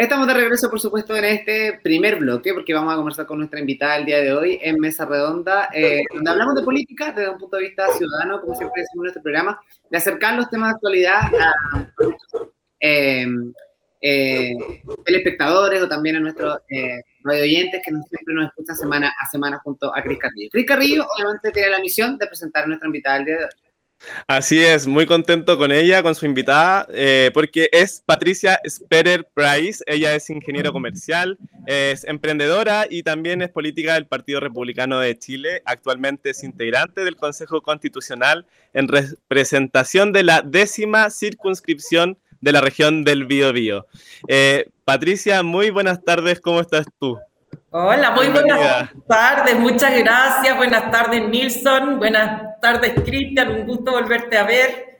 Estamos de regreso, por supuesto, en este primer bloque, porque vamos a conversar con nuestra invitada el día de hoy en Mesa Redonda, eh, donde hablamos de política desde un punto de vista ciudadano, como siempre decimos en este programa, de acercar los temas de actualidad a eh, eh, telespectadores o también a nuestros eh, radio oyentes que siempre nos escuchan semana a semana junto a Cris Carrillo. Cris Carrillo, obviamente, tiene la misión de presentar a nuestra invitada el día de hoy. Así es, muy contento con ella, con su invitada, eh, porque es Patricia Sperer Price. Ella es ingeniero comercial, es emprendedora y también es política del Partido Republicano de Chile. Actualmente es integrante del Consejo Constitucional en representación de la décima circunscripción de la región del Biobío. Eh, Patricia, muy buenas tardes, ¿cómo estás tú? Hola, muy buenas tardes, muchas gracias. Buenas tardes, Nilsson. Buenas tardes, Cristian. Un gusto volverte a ver.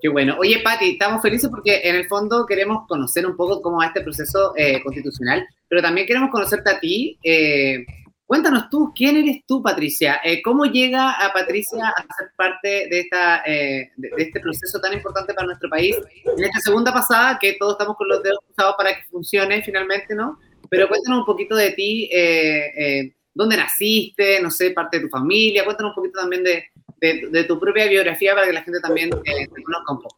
Qué bueno. Oye, Pati, estamos felices porque en el fondo queremos conocer un poco cómo va este proceso eh, constitucional, pero también queremos conocerte a ti. Eh, cuéntanos tú, ¿quién eres tú, Patricia? Eh, ¿Cómo llega a Patricia a ser parte de, esta, de, este proceso tan importante para nuestro país? En esta segunda pasada, que todos estamos con los dedos cruzados para que funcione finalmente, ¿no? Pero cuéntanos un poquito de ti, eh, eh, dónde naciste, no sé, parte de tu familia, cuéntanos un poquito también de, tu propia biografía para que la gente también eh, te conozca un poco.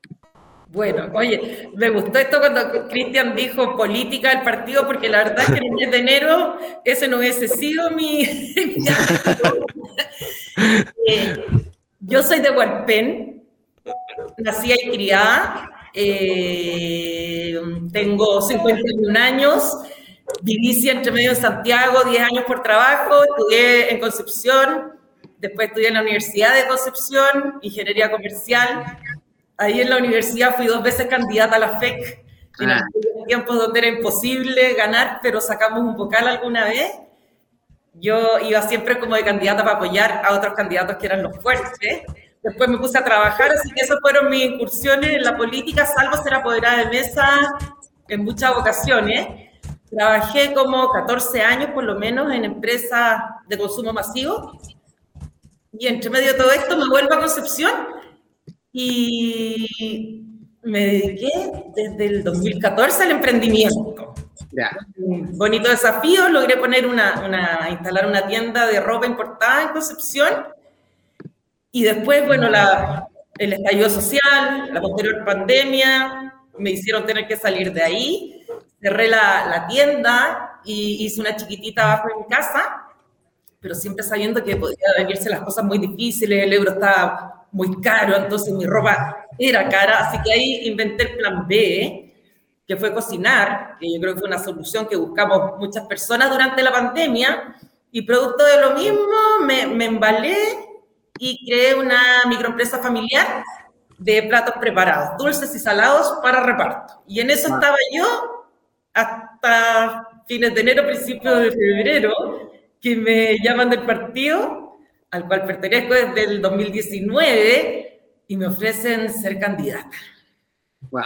Bueno, oye, me gustó esto cuando Cristian dijo política del partido, porque la verdad es que en el mes de enero ese no hubiese sido mi... yo soy de Hualpén, nací y criada, tengo 51 años, Viví entre medio en Santiago, 10 años por trabajo, estudié en Concepción, después estudié en la Universidad de Concepción, Ingeniería Comercial. Ahí en la universidad fui dos veces candidata a la FEC, en ah. tiempos donde era imposible ganar, pero sacamos un vocal alguna vez. Yo iba siempre como de candidata para apoyar a otros candidatos que eran los fuertes. Después me puse a trabajar, así que esas fueron mis incursiones en la política, salvo ser apoderada de mesa en muchas ocasiones. Trabajé como 14 años por lo menos en empresas de consumo masivo. Y entre medio de todo esto me vuelvo a Concepción. Y me dediqué desde el 2014 al emprendimiento. Un bonito desafío, logré poner una, una, instalar una tienda de ropa importada en Concepción. Y después, bueno, la, el estallido social, la posterior pandemia, me hicieron tener que salir de ahí cerré la, la tienda y hice una chiquitita abajo en casa, pero siempre sabiendo que podía venirse las cosas muy difíciles, el euro estaba muy caro, entonces mi ropa era cara, así que ahí inventé el plan B, que fue cocinar, que yo creo que fue una solución que buscamos muchas personas durante la pandemia, y producto de lo mismo me, me embalé y creé una microempresa familiar de platos preparados, dulces y salados para reparto. Y en eso estaba yo hasta fines de enero, principios de febrero, que me llaman del partido al cual pertenezco desde el 2019 y me ofrecen ser candidata. Wow.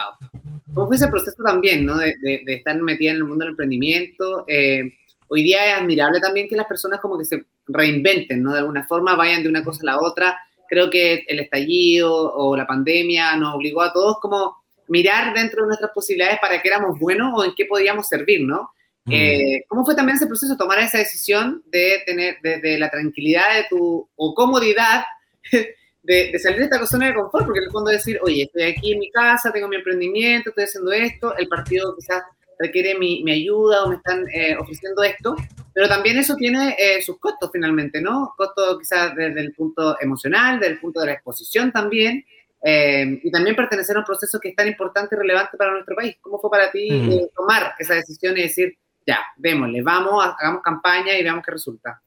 ¿Cómo fue ese proceso también, ¿no? De, de, estar metida en el mundo del emprendimiento. Eh, hoy día es admirable también que las personas como que se reinventen, ¿no? De alguna forma vayan de una cosa a la otra. Creo que el estallido o la pandemia nos obligó a todos como mirar dentro de nuestras posibilidades para qué éramos buenos o en qué podíamos servir, ¿no? Mm. Eh, ¿Cómo fue también ese proceso, tomar esa decisión de tener, de, la tranquilidad de tu, o comodidad de, salir de esta zona de confort? Porque en el fondo decir, oye, estoy aquí en mi casa, tengo mi emprendimiento, estoy haciendo esto, el partido quizás requiere mi, mi ayuda o me están eh, ofreciendo esto, pero también eso tiene eh, sus costos finalmente, ¿no? Costos quizás desde el punto emocional, desde el punto de la exposición también, eh, y también pertenecer a un proceso que es tan importante y relevante para nuestro país. ¿Cómo fue para ti eh, tomar esa decisión y decir, ya, démosle, vamos, hagamos campaña y veamos qué resulta?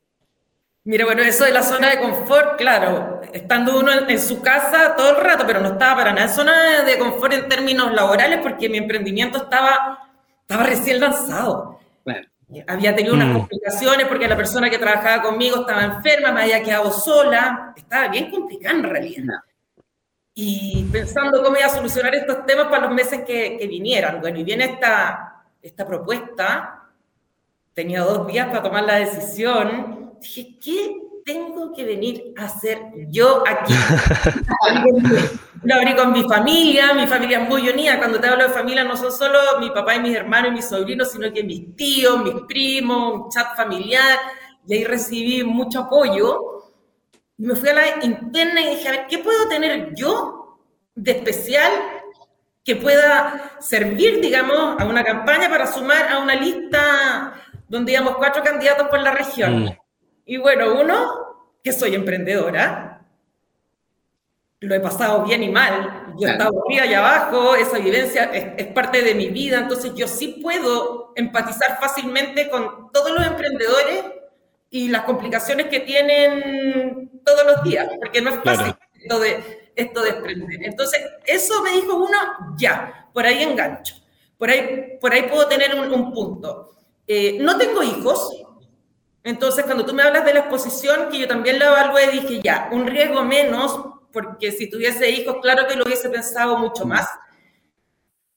Mira, bueno, eso de la zona de confort, claro, estando uno en, su casa todo el rato, pero no estaba para nada en zona de confort en términos laborales porque mi emprendimiento estaba, estaba recién lanzado. Había tenido unas mm. complicaciones porque la persona que trabajaba conmigo estaba enferma, me había quedado sola, estaba bien complicado en realidad y pensando cómo iba a solucionar estos temas para los meses que, que vinieran. Bueno, y viene esta, esta propuesta, tenía dos días para tomar la decisión, dije, ¿qué, tengo que venir a hacer yo aquí? lo abrí con mi familia, mi familia es muy unida. Cuando te hablo de familia, no son solo mi papá y mis hermanos y mis sobrinos, sino que mis tíos, mis primos, un chat familiar. Y ahí recibí mucho apoyo. Me fui a la interna y dije, a ver, ¿qué puedo tener yo de especial que pueda servir, digamos, a una campaña para sumar a una lista donde íbamos cuatro candidatos por la región? Mm. Y bueno, uno, que soy emprendedora, lo he pasado bien y mal, yo he estado arriba y abajo, esa vivencia es, parte de mi vida, entonces yo sí puedo empatizar fácilmente con todos los emprendedores y las complicaciones que tienen todos los días, porque no es fácil esto, de, esto de emprender. Entonces, eso me dijo uno, ya, por ahí engancho, por ahí, por ahí puedo tener un, punto. Eh, no tengo hijos, entonces, cuando tú me hablas de la exposición, que yo también la evalué, dije, ya, un riesgo menos, porque si tuviese hijos, claro que lo hubiese pensado mucho más.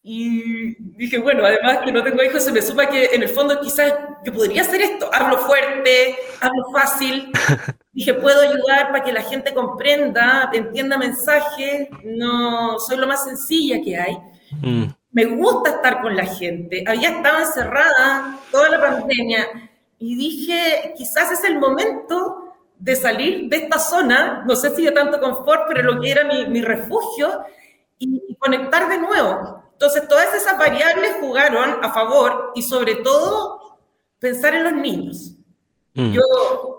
Y dije, bueno, además que no tengo hijos, se me suma que en el fondo quizás yo podría hacer esto. Hablo fuerte, hablo fácil. Dije, puedo ayudar para que la gente comprenda, entienda mensajes. No, soy lo más sencilla que hay. Mm. Me gusta estar con la gente. Había estado encerrada toda la pandemia y dije, quizás es el momento de salir de esta zona, no sé si de tanto confort, pero lo que era mi, mi refugio, y, conectar de nuevo. Entonces, todas esas variables jugaron a favor y sobre todo pensar en los niños. Mm. Yo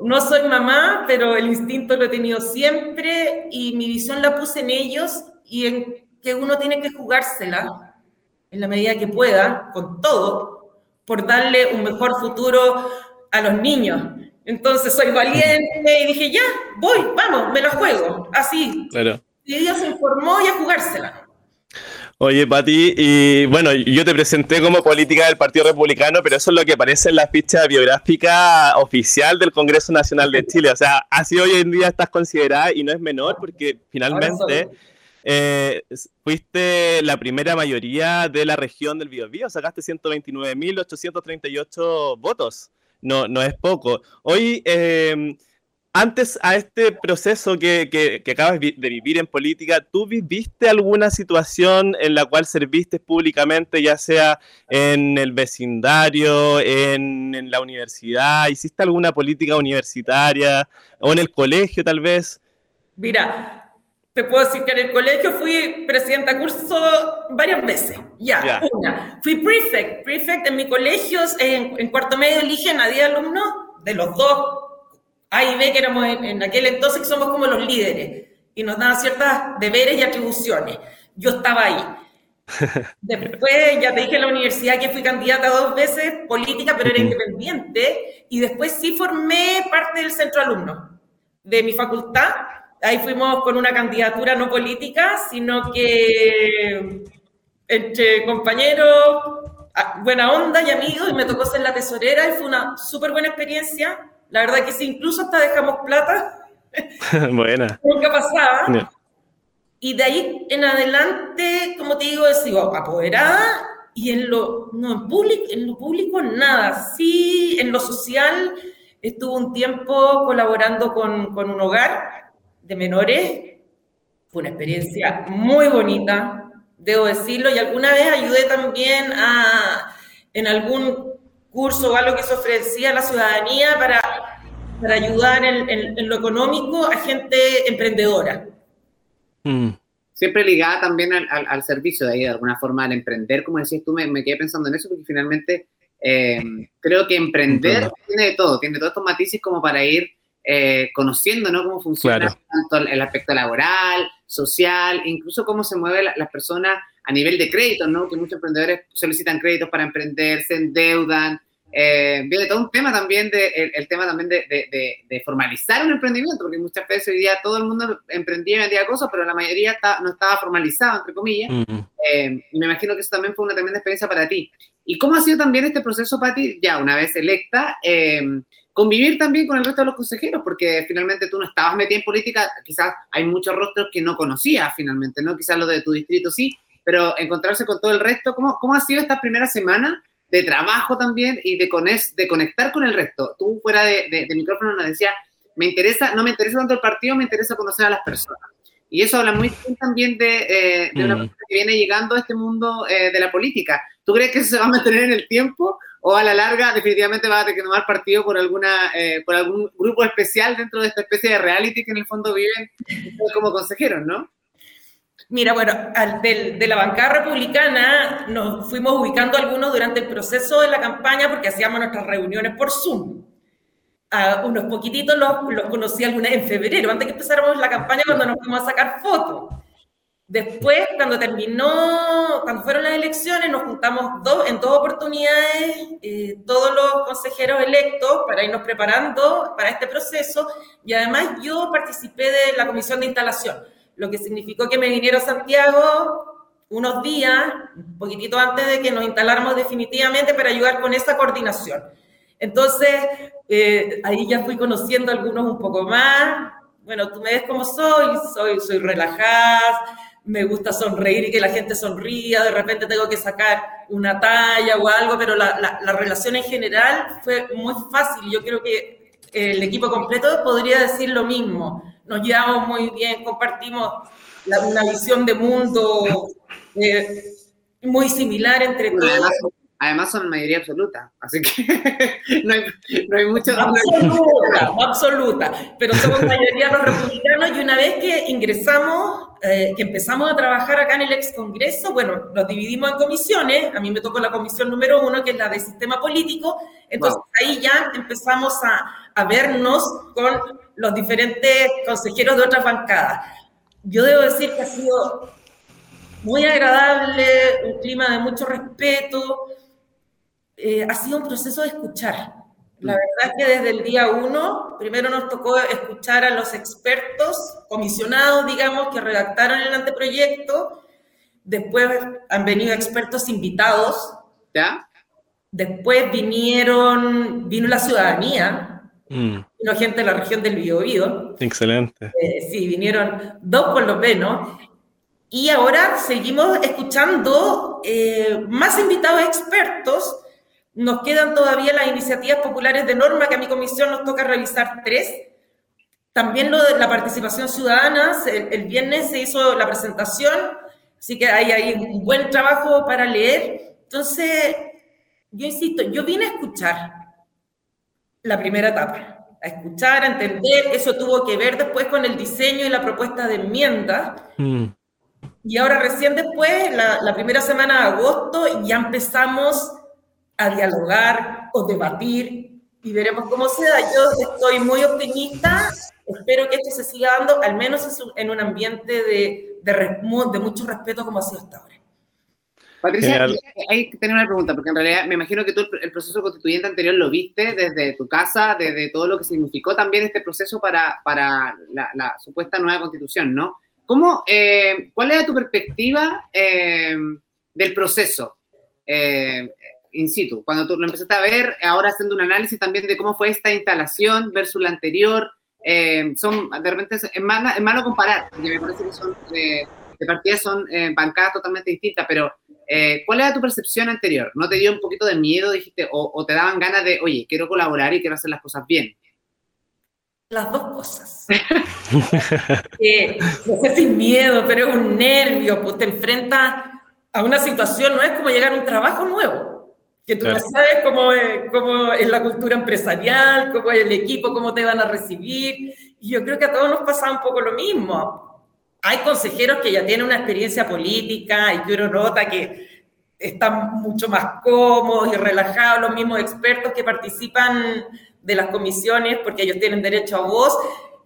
no soy mamá, pero el instinto lo he tenido siempre y mi visión la puse en ellos y en que uno tiene que jugársela en la medida que pueda, con todo, por darle un mejor futuro a los niños. Entonces soy valiente y dije, ya, voy, vamos, me lo juego. Así. Claro. Y ella se informó y a jugársela. Oye, Pati, y bueno, yo te presenté como política del Partido Republicano, pero eso es lo que aparece en la ficha biográfica oficial del Congreso Nacional de Chile. O sea, así hoy en día estás considerada y no es menor porque finalmente eh, fuiste la primera mayoría de la región del Biobío, sacaste 129.838 votos no, no es poco. Hoy, em, antes a este proceso que, que, acabas de vivir en política, ¿tú viviste alguna situación en la cual serviste públicamente, ya sea en el vecindario, en, en la universidad? ¿Hiciste alguna política universitaria o en el colegio tal vez? Mira, te puedo decir que en el colegio fui presidenta de curso varias veces. Ya, una. Fui prefect. Prefect en mi colegio, en, cuarto medio eligen a 10 alumnos de los dos A y B, que éramos en, aquel entonces, que somos como los líderes. Y nos daban ciertos deberes y atribuciones. Yo estaba ahí. Después, ya te dije en la universidad que fui candidata dos veces, política, pero era independiente. Y después sí formé parte del centro alumno de mi facultad ahí fuimos con una candidatura no política, sino que entre compañeros, buena onda y amigos, y me tocó ser la tesorera y fue una súper buena experiencia. La verdad que sí, incluso hasta dejamos plata. buena. Nunca pasaba. Y de ahí en adelante, como te digo, he sido apoderada y en lo, no, en, público, en lo público nada. Sí, en lo social estuve un tiempo colaborando con, con un hogar de menores. Fue una experiencia muy bonita, debo decirlo, y alguna vez ayudé también a, en algún curso o algo que se ofrecía a la ciudadanía para, para ayudar en, lo económico a gente emprendedora. Mm. Siempre ligada también al, al, servicio de ahí, de alguna forma, al emprender, como decías tú, me, me quedé pensando en eso, porque finalmente eh, creo que emprender tiene de todo, tiene todos estos matices como para ir eh, conociendo ¿no? cómo funciona tanto el aspecto laboral, social, incluso cómo se mueven las personas a nivel de créditos, ¿no? que muchos emprendedores solicitan créditos para emprender, se endeudan. Eh, viene todo un tema también, de, el, tema también de, de, formalizar un emprendimiento, porque muchas veces hoy día todo el mundo emprendía y vendía cosas, pero la mayoría no estaba formalizado, entre comillas. Eh, y me imagino que eso también fue una tremenda experiencia para ti. ¿Y cómo ha sido también este proceso, Pati, ya una vez electa? Eh, convivir también con el resto de los consejeros, porque finalmente tú no estabas metida en política, quizás hay muchos rostros que no conocías finalmente, ¿no? Quizás los de tu distrito sí, pero encontrarse con todo el resto, ¿cómo, cómo ha sido esta primera semana de trabajo también y de, de conectar con el resto? Tú fuera de, de, micrófono nos decías me interesa, no me interesa tanto el partido, me interesa conocer a las personas. Y eso habla muy bien también de, eh, de una mm. persona que viene llegando a este mundo eh, de la política. ¿Tú crees que eso se va a mantener en el tiempo o a la larga definitivamente va a tener que tomar partido por, alguna, eh, por algún grupo especial dentro de esta especie de reality que en el fondo viven como consejeros, ¿no? Mira, bueno, de, la bancada republicana nos fuimos ubicando algunos durante el proceso de la campaña porque hacíamos nuestras reuniones por Zoom. A unos poquititos los, los conocí alguna en febrero, antes que empezáramos la campaña cuando nos fuimos a sacar fotos. Después, cuando terminó, cuando fueron las elecciones, nos juntamos dos, en dos oportunidades, eh, todos los consejeros electos, para irnos preparando para este proceso. Y además yo participé de la comisión de instalación, lo que significó que me viniera a Santiago unos días, un poquitito antes de que nos instaláramos definitivamente para ayudar con esa coordinación. Entonces, eh, ahí ya fui conociendo a algunos un poco más. Bueno, tú me ves como soy, soy, soy relajada, me gusta sonreír y que la gente sonría, de repente tengo que sacar una talla o algo, pero la, la, relación en general fue muy fácil. Yo creo que el equipo completo podría decir lo mismo. Nos llevamos muy bien, compartimos una visión de mundo eh, muy similar entre todos. Además son mayoría absoluta, así que no, hay, no hay mucho... Absoluta, absoluta, pero somos mayoría los republicanos y una vez que ingresamos, eh, que empezamos a trabajar acá en el ex Congreso, bueno, nos dividimos en comisiones, a mí me tocó la comisión número uno, que es la de sistema político, entonces ahí ya empezamos a, a vernos con los diferentes consejeros de otras bancadas. Yo debo decir que ha sido muy agradable, un clima de mucho respeto, eh, ha sido un proceso de escuchar. La mm. verdad es que desde el día uno, primero nos tocó escuchar a los expertos, comisionados, digamos, que redactaron el anteproyecto. Después han venido expertos invitados. ¿Ya? Después vinieron, vino la ciudadanía, mm. vino gente de la región del Biobío. Excelente. Eh, sí, vinieron dos por lo menos. Y ahora seguimos escuchando eh, más invitados expertos nos quedan todavía las iniciativas populares de norma, que a mi comisión nos toca revisar tres. También lo de la participación ciudadana, el, viernes se hizo la presentación, así que hay ahí un buen trabajo para leer. Entonces, yo insisto, yo vine a escuchar la primera etapa, a escuchar, a entender, eso tuvo que ver después con el diseño y la propuesta de enmienda. Mm. Y ahora recién después, la, la primera semana de agosto, ya empezamos a dialogar o debatir y veremos cómo se da. Yo estoy muy optimista, espero que esto se siga dando, al menos en un ambiente de, de, de mucho respeto como ha sido hasta ahora. Patricia, hay que tener una pregunta, porque en realidad me imagino que tú el proceso constituyente anterior lo viste desde tu casa, desde todo lo que significó también este proceso para, para la, supuesta nueva constitución, ¿no? ¿Cómo, eh, ¿Cuál era tu perspectiva eh, del proceso? Eh, in situ. Cuando tú lo empezaste a ver, ahora haciendo un análisis también de cómo fue esta instalación versus la anterior, eh, son, de repente es malo, es malo comparar, porque me parece que son, eh, de partida son eh, bancadas totalmente distintas, pero ¿cuál era tu percepción anterior? ¿No te dio un poquito de miedo, dijiste, o, te daban ganas de, oye, quiero colaborar y quiero hacer las cosas bien? Las dos cosas. no sé sin miedo, pero es un nervio, pues te enfrentas a una situación, no es como llegar a un trabajo nuevo que tú no sabes cómo es, cómo es la cultura empresarial, cómo es el equipo, cómo te van a recibir. Y yo creo que a todos nos pasa un poco lo mismo. Hay consejeros que ya tienen una experiencia política y que uno nota que están mucho más cómodos y relajados, los mismos expertos que participan de las comisiones porque ellos tienen derecho a voz,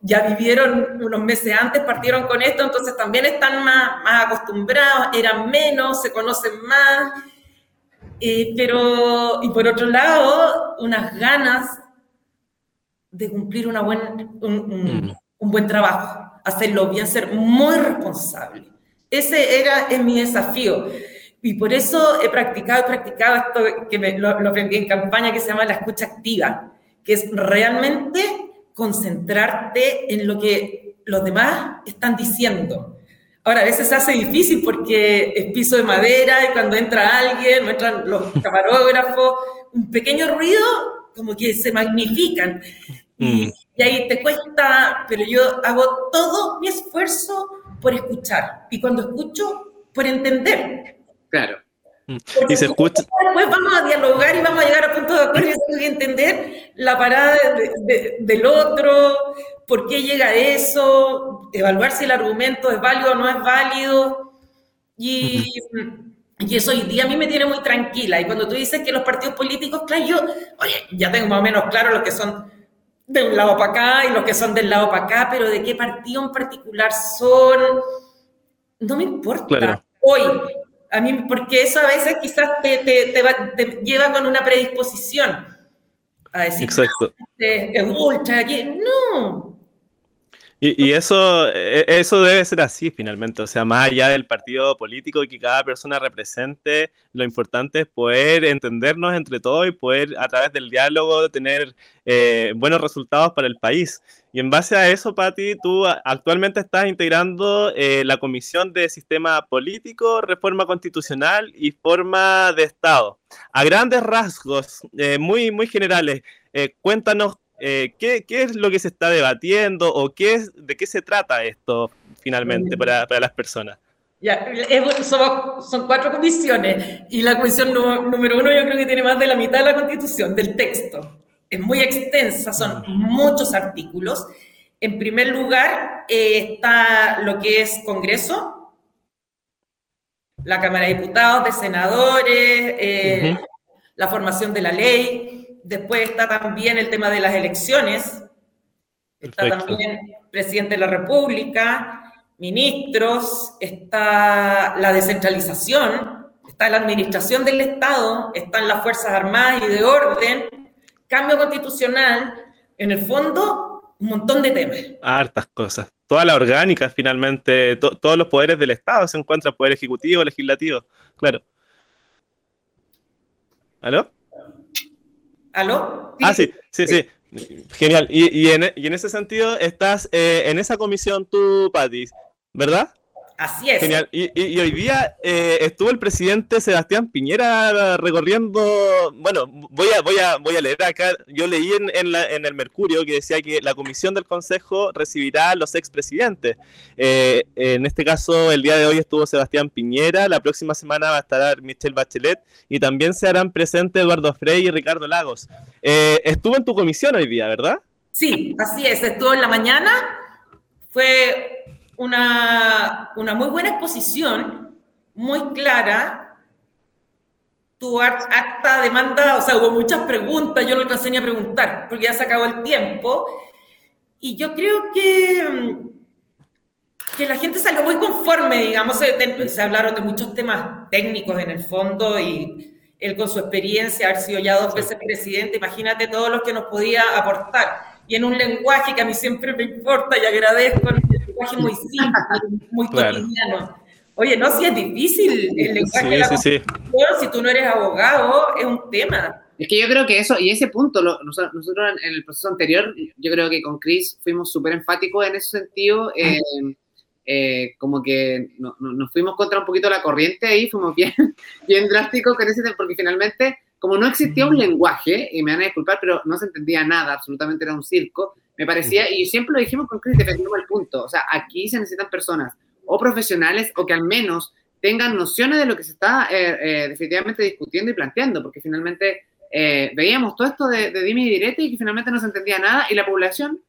ya vivieron unos meses antes, partieron con esto, entonces también están más, más acostumbrados, eran menos, se conocen más. Eh, pero, y por otro lado, unas ganas de cumplir una buen, un, mm. un, buen trabajo, hacerlo bien, ser muy responsable. Ese era es mi desafío. Y por eso he practicado, he practicado esto que me, lo, lo aprendí en campaña que se llama la escucha activa, que es realmente concentrarte en lo que los demás están diciendo Ahora, a veces se hace difícil porque es piso de madera y cuando entra alguien, entran los camarógrafos, un pequeño ruido como que se magnifican. Y, mm. y, ahí te cuesta, pero yo hago todo mi esfuerzo por escuchar. Y cuando escucho, por entender. Claro. Mm. y se escucha. Después vamos a dialogar y vamos a llegar a punto de acuerdo y entender la parada del otro, por qué llega eso, evaluar si el argumento es válido o no es válido. Y, y eso hoy día a mí me tiene muy tranquila. Y cuando tú dices que los partidos políticos, claro, yo, oye, ya tengo más o menos claro los que son de un lado para acá y los que son del lado para acá, pero de qué partido en particular son, no me importa. Hoy, a mí, porque eso a veces quizás te, te, lleva con una predisposición a decir, Exacto. es ultra, no, y, eso, e, eso debe ser así finalmente, o sea, más allá del partido político y que cada persona represente, lo importante es poder entendernos entre todos y poder a través del diálogo tener eh, buenos resultados para el país. Y en base a eso, Patti, tú actualmente estás integrando eh, la Comisión de Sistema Político, Reforma Constitucional y Forma de Estado. A grandes rasgos, eh, muy, muy generales, cuéntanos eh, ¿qué, es lo que se está debatiendo o qué es, de qué se trata esto finalmente para, las personas? Ya, son cuatro comisiones y la comisión número uno yo creo que tiene más de la mitad de la constitución, del texto. Es muy extensa, son muchos artículos. En primer lugar eh, está lo que es Congreso, la Cámara de Diputados, de Senadores, eh, la formación de la ley, Después está también el tema de las elecciones. Está también presidente de la República, ministros, está la descentralización, está la administración del Estado, están las Fuerzas Armadas y de orden, cambio constitucional, en el fondo, un montón de temas. Hartas cosas. Toda la orgánica, finalmente, todos los poderes del Estado se encuentran, poder ejecutivo, legislativo, claro. ¿Aló? ¿Aló? Ah, sí, sí, sí. Genial. Y, en, ese sentido, estás eh, en esa comisión tú, Patis, ¿verdad? Así es. Genial. Y, hoy día eh, estuvo el presidente Sebastián Piñera recorriendo. Bueno, voy a, voy a, voy a leer acá. Yo leí en, en, el Mercurio que decía que la comisión del Consejo recibirá a los expresidentes. Eh, en este caso, el día de hoy estuvo Sebastián Piñera. La próxima semana va a estar Michelle Bachelet. Y también se harán presentes Eduardo Frey y Ricardo Lagos. Eh, estuvo en tu comisión hoy día, ¿verdad? Sí, así es. Estuvo en la mañana. Fue una, una muy buena exposición, muy clara. Tu acta demanda, o sea, hubo muchas preguntas, yo no alcancé ni a preguntar, porque ya se acabó el tiempo. Y yo creo que, que la gente salió muy conforme, digamos, se, se hablaron de muchos temas técnicos en el fondo y él con su experiencia, haber sido ya dos veces presidente, imagínate todo lo que nos podía aportar. Y en un lenguaje que a mí siempre me importa y agradezco, lenguaje muy simple, muy cotidiano. Oye, no, si es difícil el lenguaje de la sí, si tú no eres abogado, es un tema. Es que yo creo que eso, y ese punto, nosotros, en, el proceso anterior, yo creo que con Chris fuimos súper enfáticos en ese sentido, eh, eh, como que nos fuimos contra un poquito la corriente ahí, fuimos bien, bien drásticos con ese porque finalmente, como no existía un lenguaje, y me van a disculpar, pero no se entendía nada, absolutamente era un circo, me parecía, y siempre lo dijimos con Chris, defendimos el punto, o sea, aquí se necesitan personas o profesionales o que al menos tengan nociones de lo que se está eh, eh, definitivamente discutiendo y planteando, porque finalmente eh, veíamos todo esto de, de Dimi y Direte y que finalmente no se entendía nada y la población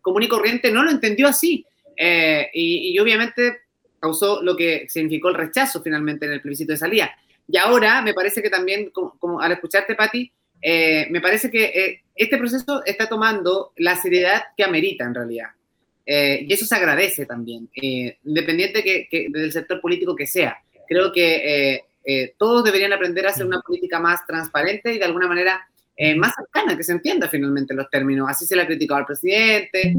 común y corriente no lo entendió así. Y, y, obviamente causó lo que significó el rechazo finalmente en el plebiscito de salida. Y ahora me parece que también, como, como al escucharte, Patti, eh, me parece que eh, este proceso está tomando la seriedad que amerita en realidad. Eh, y eso se agradece también, independiente que, del sector político que sea. Creo que todos deberían aprender a hacer una política más transparente y de alguna manera más cercana, que se entienda finalmente los términos. Así se le ha criticado al presidente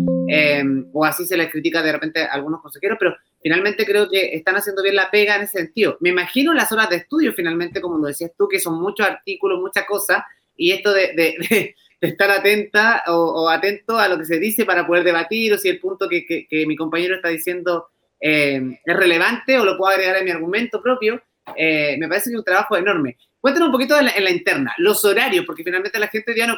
o así se le critica de repente a algunos consejeros, pero finalmente creo que están haciendo bien la pega en ese sentido. Me imagino las horas de estudio finalmente, como lo decías tú, que son muchos artículos, muchas cosas, y esto de, estar atenta o, atento a lo que se dice para poder debatir o si el punto que, mi compañero está diciendo eh, es relevante o lo puedo agregar a mi argumento propio, eh, me parece que es un trabajo enorme. Cuéntanos un poquito en la, interna, los horarios, porque finalmente la gente ya no,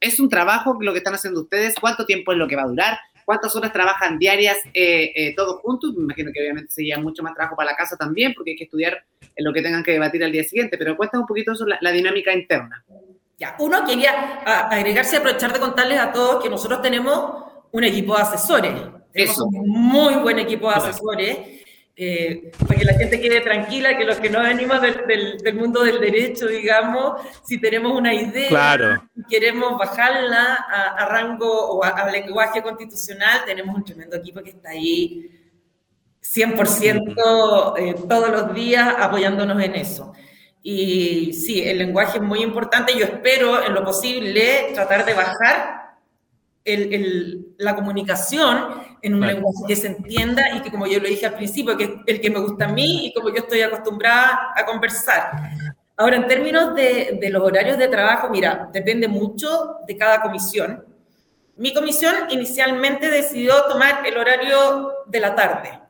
¿Es un trabajo lo que están haciendo ustedes? ¿Cuánto tiempo es lo que va a durar? ¿Cuántas horas trabajan diarias eh, todos juntos? Me imagino que obviamente sería mucho más trabajo para la casa también, porque hay que estudiar lo que tengan que debatir al día siguiente, pero cuéntame un poquito eso, la, dinámica interna. Ya, uno quería agregarse y aprovechar de contarles a todos que nosotros tenemos un equipo de asesores. Tenemos un muy buen equipo de asesores eh, para que la gente quede tranquila, que los que no venimos del, del, mundo del derecho, digamos, si tenemos una idea y queremos bajarla a, rango o a, lenguaje constitucional, tenemos un tremendo equipo que está ahí 100% eh, todos los días apoyándonos en eso. Y sí, el lenguaje es muy importante. Yo espero, en lo posible, tratar de bajar la comunicación en un lenguaje que se entienda y que, como yo lo dije al principio, que es el que me gusta a mí y como yo estoy acostumbrada a conversar. Ahora, en términos de, de los horarios de trabajo, mira, depende mucho de cada comisión. Mi comisión inicialmente decidió tomar el horario de la tarde.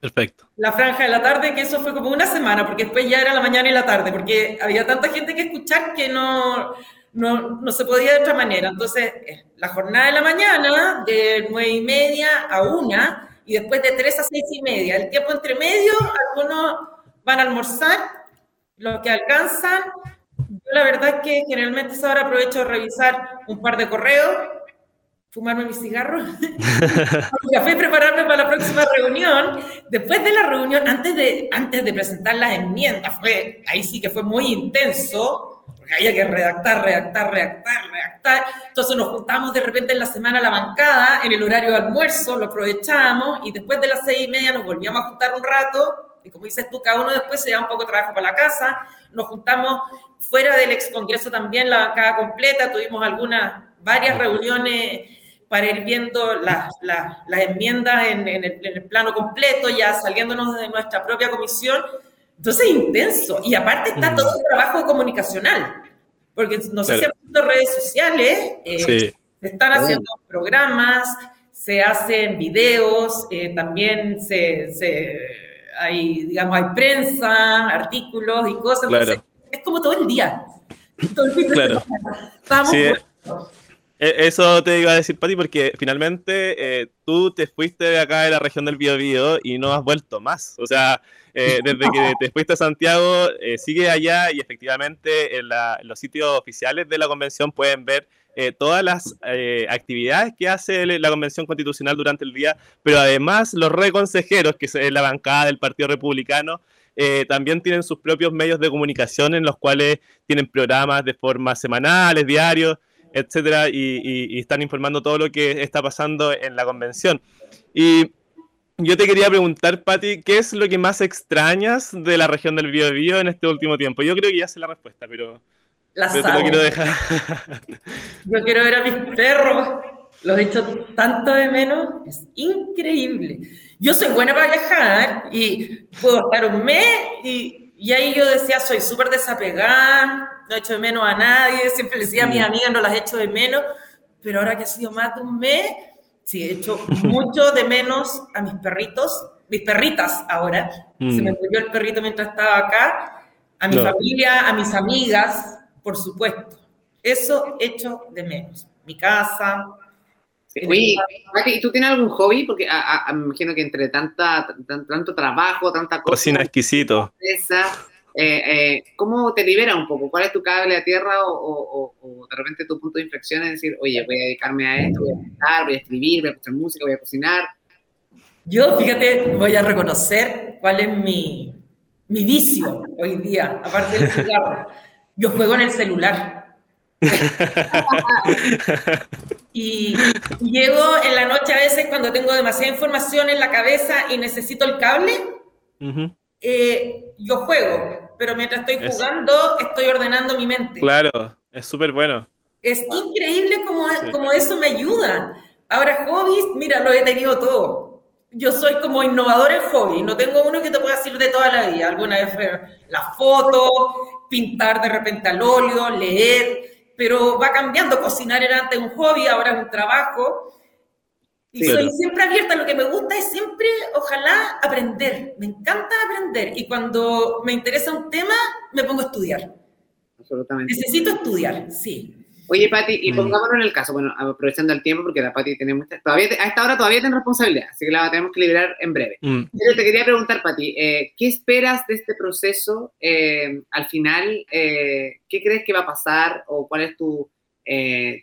Perfecto. La franja de la tarde, que eso fue como una semana, porque después ya era la mañana y la tarde, porque había tanta gente que escuchar que no, no, no, se podía de otra manera. Entonces, eh, la jornada de la mañana, de nueve y media a una, y después de tres a seis y media. El tiempo entre medio, algunos van a almorzar, los que alcanzan. Yo la verdad es que generalmente ahora aprovecho de revisar un par de correos, fumarme mi cigarro, café, prepararme para la próxima reunión. Después de la reunión, antes de, antes de presentar las enmiendas, fue, ahí sí que fue muy intenso porque había que redactar, redactar, redactar, redactar. Entonces nos juntamos de repente en la semana a la bancada, en el horario de almuerzo, lo aprovechamos y después de las seis y media nos volvíamos a juntar un rato. Y como dices tú, cada uno después se da un poco de trabajo para la casa. Nos juntamos fuera del ex congreso también, la bancada completa. Tuvimos algunas, varias reuniones para ir viendo las, las, enmiendas en, el, en el plano completo, ya saliéndonos de nuestra propia comisión entonces es intenso. Y aparte está todo el trabajo comunicacional. Porque no sé si han visto redes sociales, eh, se están haciendo programas, se hacen videos, eh, también se, se, hay, digamos, hay prensa, artículos y cosas. Entonces, es como todo el día. Todo el claro. Vamos. Eh, eso te iba a decir, Pati, porque finalmente tú te fuiste de acá de la región del Biobío y no has vuelto más. O sea, eh, desde que te fuiste a Santiago, eh, sigue allá y efectivamente en, los sitios oficiales de la convención pueden ver eh, todas las actividades que hace la Convención Constitucional durante el día, pero además los reconsejeros, que es la bancada del Partido Republicano, también tienen sus propios medios de comunicación en los cuales tienen programas de forma semanales, diarios, etcétera, y, y están informando todo lo que está pasando en la convención. Y yo te quería preguntar, Patti, ¿qué es lo que más extrañas de la región del Biobío en este último tiempo? Yo creo que ya sé la respuesta, pero, la te lo quiero dejar. Yo quiero ver a mis perros. Los he hecho tanto de menos. Es increíble. Yo soy buena para viajar y puedo estar un mes y, y ahí yo decía, soy súper desapegada, no he hecho de menos a nadie. Siempre le decía a mis amigas, no las he hecho de menos. Pero ahora que ha sido más de un mes Sí, he hecho mucho de menos a mis perritos, mis perritas ahora. Se me mm. murió el perrito mientras estaba acá. A mi familia, a mis amigas, por supuesto. Eso hecho de menos. Mi casa. ¿Y tú tienes algún hobby? Porque me imagino que entre tanta, tanto trabajo, tanta cosa. Cocina exquisito. Esa, eh, eh, ¿cómo te libera un poco? ¿Cuál es tu cable a tierra o, de repente tu punto de inflexión es decir, oye, voy a dedicarme a esto, voy a cantar, voy a escribir, voy a escuchar música, voy a cocinar? Yo, fíjate, voy a reconocer cuál es mi, mi vicio hoy día, aparte del cigarro. Yo juego en el celular. y llego en la noche a veces cuando tengo demasiada información en la cabeza y necesito el cable, eh, yo juego pero mientras estoy jugando, estoy ordenando mi mente. Claro, es súper bueno. Es increíble como, como eso me ayuda. Ahora, hobbies, mira, lo he tenido todo. Yo soy como innovador en hobbies, no tengo uno que te pueda decir de toda la vida. Alguna vez la foto, pintar de repente al óleo, leer, pero va cambiando. Cocinar era antes un hobby, ahora es un trabajo. Y soy siempre abierta, lo que me gusta es siempre, ojalá, aprender. Me encanta aprender. Y cuando me interesa un tema, me pongo a estudiar. Absolutamente. Necesito estudiar, sí. Oye, Pati, y mm. pongámonos en el caso, bueno, aprovechando el tiempo, porque la Pati tiene muchas, todavía, a esta hora todavía tiene responsabilidad, así que la tenemos que liberar en breve. Mm. Pero te quería preguntar, Pati, eh, ¿qué esperas de este proceso eh, al final? Eh, ¿Qué crees que va a pasar o cuál es tu,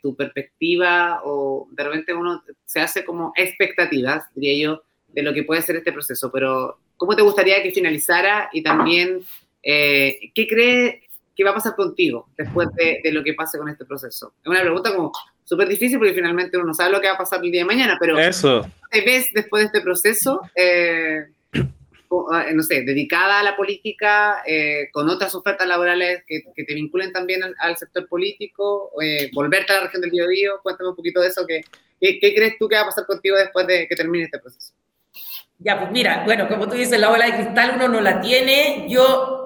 tu perspectiva? O de repente uno se hace como expectativas, diría yo, de lo que puede ser este proceso, pero ¿cómo te gustaría que finalizara? Y también, ¿qué crees ¿qué va a pasar contigo después de, lo que pase con este proceso? Es una pregunta como súper difícil porque finalmente uno no sabe lo que va a pasar el día de mañana, pero Eso. ¿te ves después de este proceso, eh, eh, no sé, dedicada a la política, eh, con otras ofertas laborales que, te vinculen también al, sector político, volverte a la región del Biobío? Cuéntame un poquito de eso, ¿qué, qué, crees tú que va a pasar contigo después de que termine este proceso? Ya, pues mira, bueno, como tú dices, la bola de cristal uno no la tiene. Yo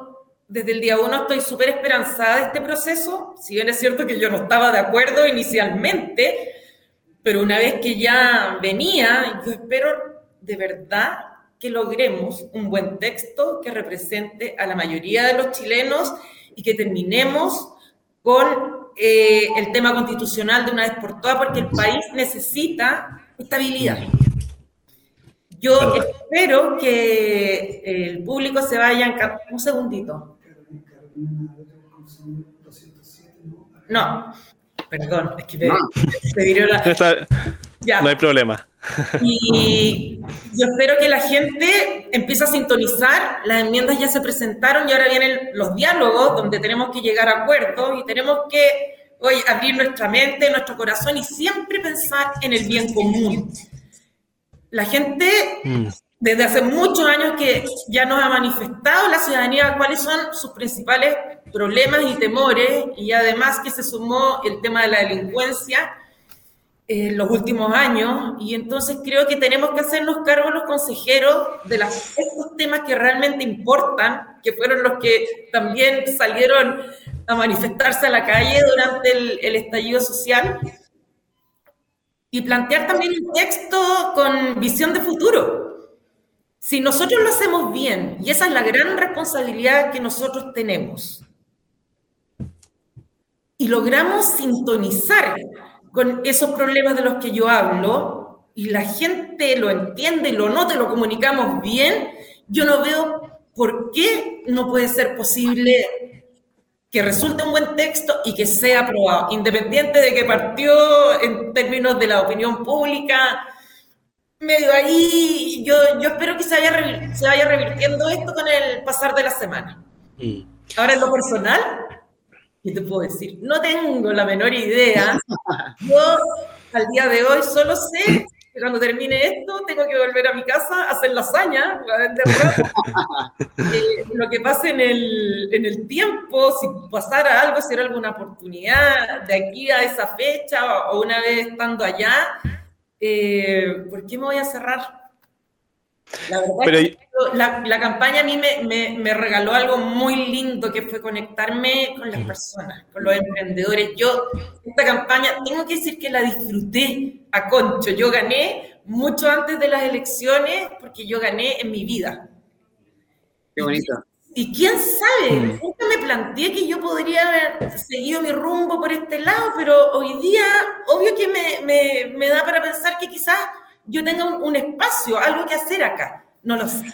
desde el día uno estoy súper esperanzada de este proceso, si bien es cierto que yo no estaba de acuerdo inicialmente, pero una vez que ya venía, yo espero de verdad que logremos un buen texto que represente a la mayoría de los chilenos y que terminemos con eh, el tema constitucional de una vez por todas, porque el país necesita estabilidad. Yo espero que el público se vaya... Un segundito. No, perdón, es que no. no hay problema. Y yo espero que la gente empiece a sintonizar, las enmiendas ya se presentaron y ahora vienen los diálogos donde tenemos que llegar a acuerdos y tenemos que hoy abrir nuestra mente, nuestro corazón y siempre pensar en el bien común. La gente mm desde hace muchos años que ya nos ha manifestado la ciudadanía cuáles son sus principales problemas y temores, y además que se sumó el tema de la delincuencia en los últimos años, y entonces creo que tenemos que hacernos cargo los consejeros de las, estos temas que realmente importan, que fueron los que también salieron a manifestarse a la calle durante el, el estallido social, y plantear también un texto con visión de futuro si nosotros lo hacemos bien, y esa es la gran responsabilidad que nosotros tenemos, y logramos sintonizar con esos problemas de los que yo hablo, y la gente lo entiende, lo nota, lo comunicamos bien, yo no veo por qué no puede ser posible que resulte un buen texto y que sea aprobado, independiente de que partió en términos de la opinión pública, medio ahí, yo, yo espero que se vaya, se vaya revirtiendo esto con el pasar de la semana. Mm. Ahora, en lo personal, ¿qué te puedo decir? No tengo la menor idea. Yo, al día de hoy, solo sé que cuando termine esto, tengo que volver a mi casa a hacer lasaña, a vender eh, lo que pase en el, en el tiempo, si pasara algo, si era alguna oportunidad de aquí a esa fecha o una vez estando allá, eh, ¿por qué me voy a cerrar? La verdad es que la, campaña a mí me, me, regaló algo muy lindo que fue conectarme con las personas, con los emprendedores. Yo, esta campaña, tengo que decir que la disfruté a concho. Yo gané mucho antes de las elecciones porque yo gané en mi vida. Qué bonito. Y quién sabe, mm. nunca me planteé que yo podría haber seguido mi rumbo por este lado, pero hoy día, obvio que me, me, da para pensar que quizás yo tenga un, espacio, algo que hacer acá. No lo sé.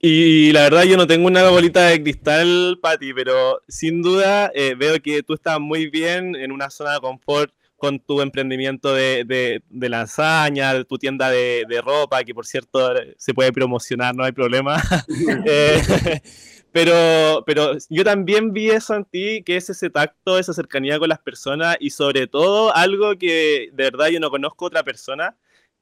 Y la verdad yo no tengo una bolita de cristal, Patti, pero sin duda eh, veo que tú estás muy bien en una zona de confort con tu emprendimiento de, de, de lasaña, tu tienda de, de, ropa, que por cierto se puede promocionar, no hay problema. eh, pero, pero yo también vi eso en ti, que es ese tacto, esa cercanía con las personas y sobre todo algo que de verdad yo no conozco otra persona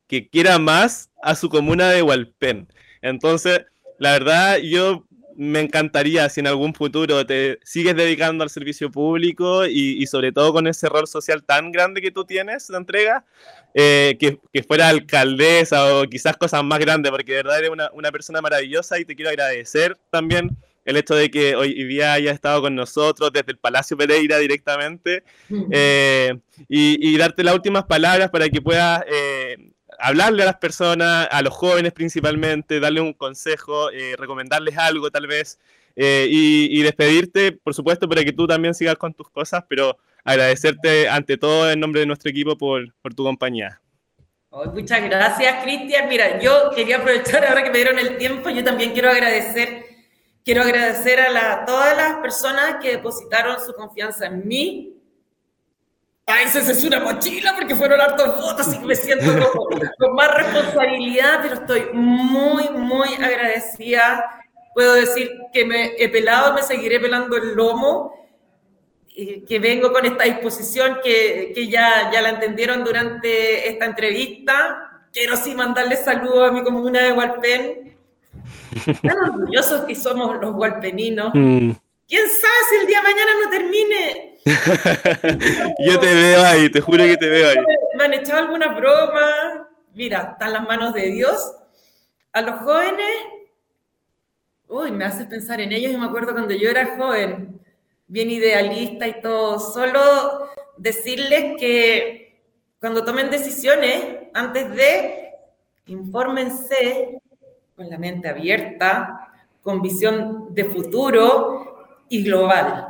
que quiera más a su comuna de Hualpén. Entonces, la verdad, yo me encantaría si en algún futuro te sigues dedicando al servicio público y, sobre todo con ese rol social tan grande que tú tienes de entrega, eh, que, que, fuera alcaldesa o quizás cosas más grandes, porque de verdad eres una, una persona maravillosa y te quiero agradecer también el hecho de que hoy día haya estado con nosotros desde el Palacio Pereira directamente eh, y, darte las últimas palabras para que puedas eh, hablarle a las personas, a los jóvenes principalmente, darle un consejo, eh, recomendarles algo tal vez y, despedirte, por supuesto, para que tú también sigas con tus cosas, pero agradecerte ante todo en nombre de nuestro equipo por, por tu compañía. muchas gracias, Cristian. Mira, yo quería aprovechar ahora que me dieron el tiempo, yo también quiero agradecer, quiero agradecer a la, todas las personas que depositaron su confianza en mí, a veces es una mochila porque fueron hartos votos y me siento con más responsabilidad, pero estoy muy, muy agradecida. Puedo decir que me he pelado, me seguiré pelando el lomo, y que vengo con esta disposición que, que ya, ya la entendieron durante esta entrevista. Quiero sí mandarle saludos a mi comuna de Hualpen. Tan orgullosos que somos los hualpeninos. Mm. ¿Quién sabe si el día de mañana no termine Yo te veo ahí, te juro que te veo ahí. Me han echado alguna broma. Mira, están las manos de Dios. A los jóvenes, uy, me hace pensar en ellos. y me acuerdo cuando yo era joven, bien idealista y todo. Solo decirles que cuando tomen decisiones, antes de, infórmense con la mente abierta, con visión de futuro y global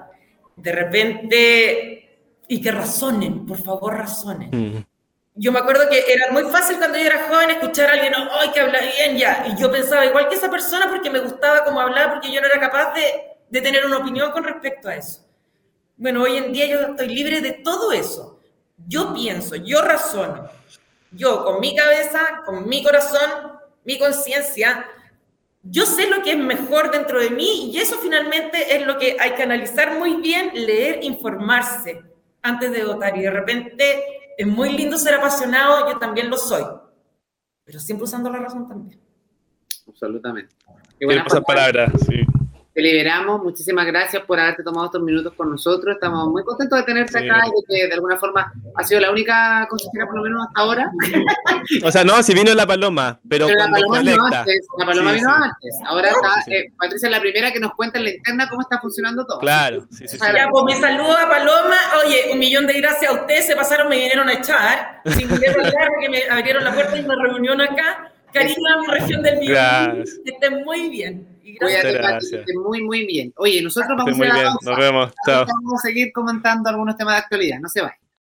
de repente, y que razonen, por favor, razonen. Mm. Yo me acuerdo que era muy fácil cuando yo era joven escuchar a alguien, ¡ay, que habla bien ya! Y yo pensaba igual que esa persona porque me gustaba cómo hablaba, porque yo no era capaz de, de tener una opinión con respecto a eso. Bueno, hoy en día yo estoy libre de todo eso. Yo pienso, yo razono. Yo con mi cabeza, con mi corazón, mi conciencia, yo sé lo que es mejor dentro de mí y eso finalmente es lo que hay que analizar muy bien, leer, informarse antes de votar. Y de repente es muy lindo ser apasionado, yo también lo soy, pero siempre usando la razón también. Absolutamente. Qué buena palabras, sí. Te liberamos. Muchísimas gracias por haberte tomado estos minutos con nosotros. Estamos muy contentos de tenerte acá y de que de alguna forma ha sido la única consejera, por lo menos hasta ahora. o sea, no, si vino la paloma, pero, la paloma vino antes. La paloma vino antes. Ahora está, eh, Patricia es la primera que nos cuenta en la interna cómo está funcionando todo. Claro. Sí, sí, ya, pues me saludo a Paloma. Oye, un millón de gracias a ustedes. Se pasaron, me vinieron a echar. Sin que me abrieron la puerta y una reunión acá. Cariño a mi región del Millón. Que estén muy bien. Cuídate, muy, muy bien. Oye, nosotros vamos a, Nos vemos. Chao. Vamos a seguir comentando algunos temas de actualidad. No se vayan.